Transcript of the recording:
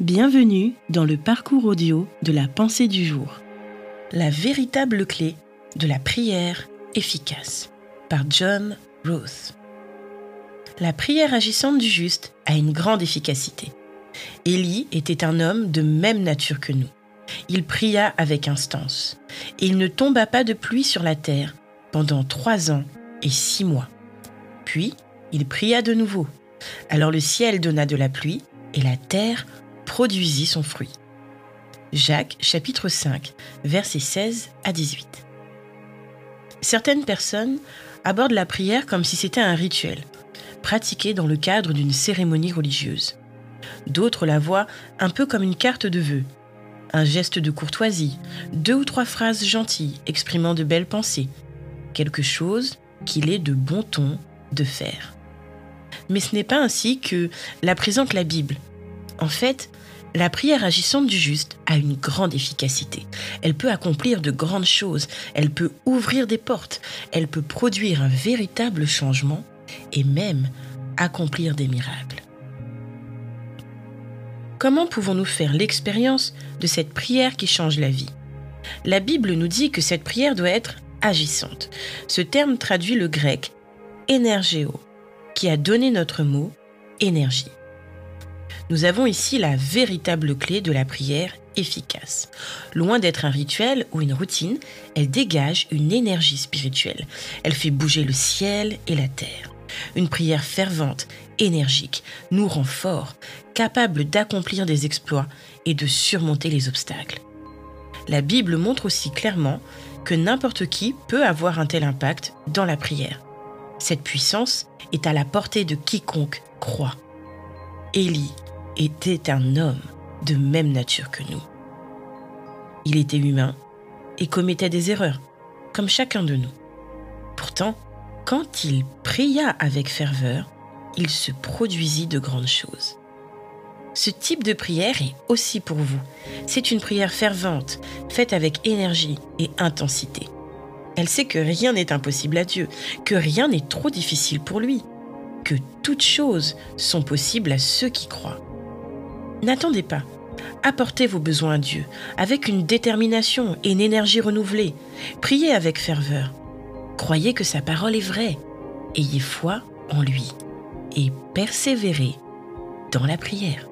Bienvenue dans le parcours audio de la pensée du jour. La véritable clé de la prière efficace par John Roth. La prière agissante du juste a une grande efficacité. Élie était un homme de même nature que nous. Il pria avec instance, et il ne tomba pas de pluie sur la terre pendant trois ans et six mois. Puis, il pria de nouveau. Alors le ciel donna de la pluie, et la terre produisit son fruit. Jacques chapitre 5, versets 16 à 18. Certaines personnes abordent la prière comme si c'était un rituel, pratiqué dans le cadre d'une cérémonie religieuse. D'autres la voient un peu comme une carte de vœux, un geste de courtoisie, deux ou trois phrases gentilles exprimant de belles pensées, quelque chose qu'il est de bon ton de faire. Mais ce n'est pas ainsi que la présente la Bible. En fait, la prière agissante du juste a une grande efficacité. Elle peut accomplir de grandes choses, elle peut ouvrir des portes, elle peut produire un véritable changement et même accomplir des miracles. Comment pouvons-nous faire l'expérience de cette prière qui change la vie? La Bible nous dit que cette prière doit être agissante. Ce terme traduit le grec énergéo, qui a donné notre mot énergie. Nous avons ici la véritable clé de la prière efficace. Loin d'être un rituel ou une routine, elle dégage une énergie spirituelle. Elle fait bouger le ciel et la terre. Une prière fervente, énergique, nous rend forts, capables d'accomplir des exploits et de surmonter les obstacles. La Bible montre aussi clairement que n'importe qui peut avoir un tel impact dans la prière. Cette puissance est à la portée de quiconque croit. Élie, était un homme de même nature que nous. Il était humain et commettait des erreurs, comme chacun de nous. Pourtant, quand il pria avec ferveur, il se produisit de grandes choses. Ce type de prière est aussi pour vous. C'est une prière fervente, faite avec énergie et intensité. Elle sait que rien n'est impossible à Dieu, que rien n'est trop difficile pour lui, que toutes choses sont possibles à ceux qui croient. N'attendez pas. Apportez vos besoins à Dieu avec une détermination et une énergie renouvelée. Priez avec ferveur. Croyez que sa parole est vraie. Ayez foi en lui et persévérez dans la prière.